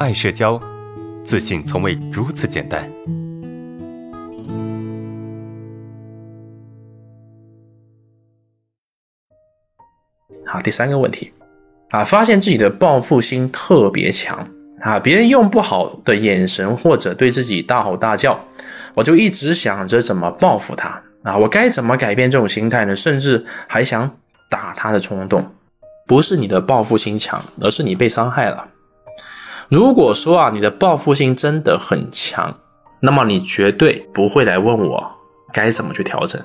爱社交，自信从未如此简单。好，第三个问题啊，发现自己的报复心特别强啊，别人用不好的眼神或者对自己大吼大叫，我就一直想着怎么报复他啊，我该怎么改变这种心态呢？甚至还想打他的冲动。不是你的报复心强，而是你被伤害了。如果说啊，你的报复心真的很强，那么你绝对不会来问我该怎么去调整，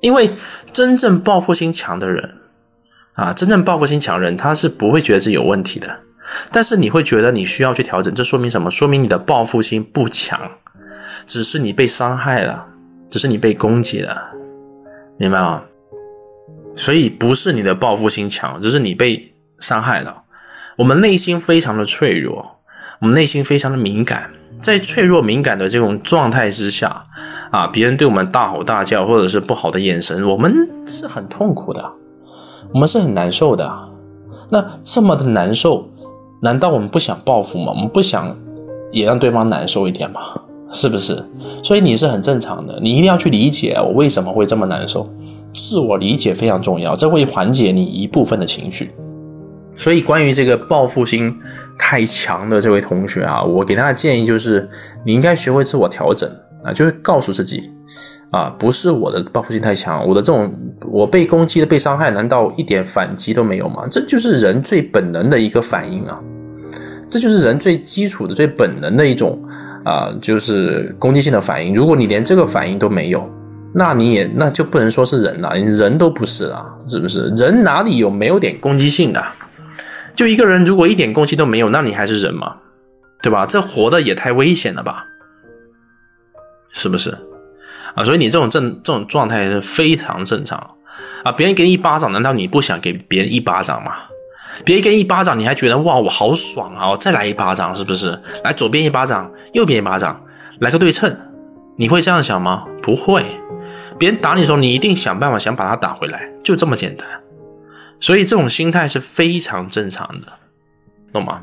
因为真正报复心强的人啊，真正报复心强人他是不会觉得自己有问题的，但是你会觉得你需要去调整，这说明什么？说明你的报复心不强，只是你被伤害了，只是你被攻击了，明白吗？所以不是你的报复心强，只是你被伤害了。我们内心非常的脆弱，我们内心非常的敏感，在脆弱敏感的这种状态之下，啊，别人对我们大吼大叫，或者是不好的眼神，我们是很痛苦的，我们是很难受的。那这么的难受，难道我们不想报复吗？我们不想也让对方难受一点吗？是不是？所以你是很正常的，你一定要去理解我为什么会这么难受。自我理解非常重要，这会缓解你一部分的情绪。所以，关于这个报复心太强的这位同学啊，我给他的建议就是，你应该学会自我调整啊，就是告诉自己啊，不是我的报复心太强，我的这种我被攻击的、被伤害，难道一点反击都没有吗？这就是人最本能的一个反应啊，这就是人最基础的、最本能的一种啊，就是攻击性的反应。如果你连这个反应都没有，那你也那就不能说是人了，人都不是了，是不是？人哪里有没有点攻击性的？就一个人，如果一点攻击都没有，那你还是人吗？对吧？这活的也太危险了吧？是不是？啊，所以你这种正这种状态是非常正常啊！别人给你一巴掌，难道你不想给别人一巴掌吗？别人给你一巴掌，你还觉得哇，我好爽啊！我再来一巴掌，是不是？来左边一巴掌，右边一巴掌，来个对称，你会这样想吗？不会。别人打你的时候，你一定想办法想把他打回来，就这么简单。所以这种心态是非常正常的，懂吗？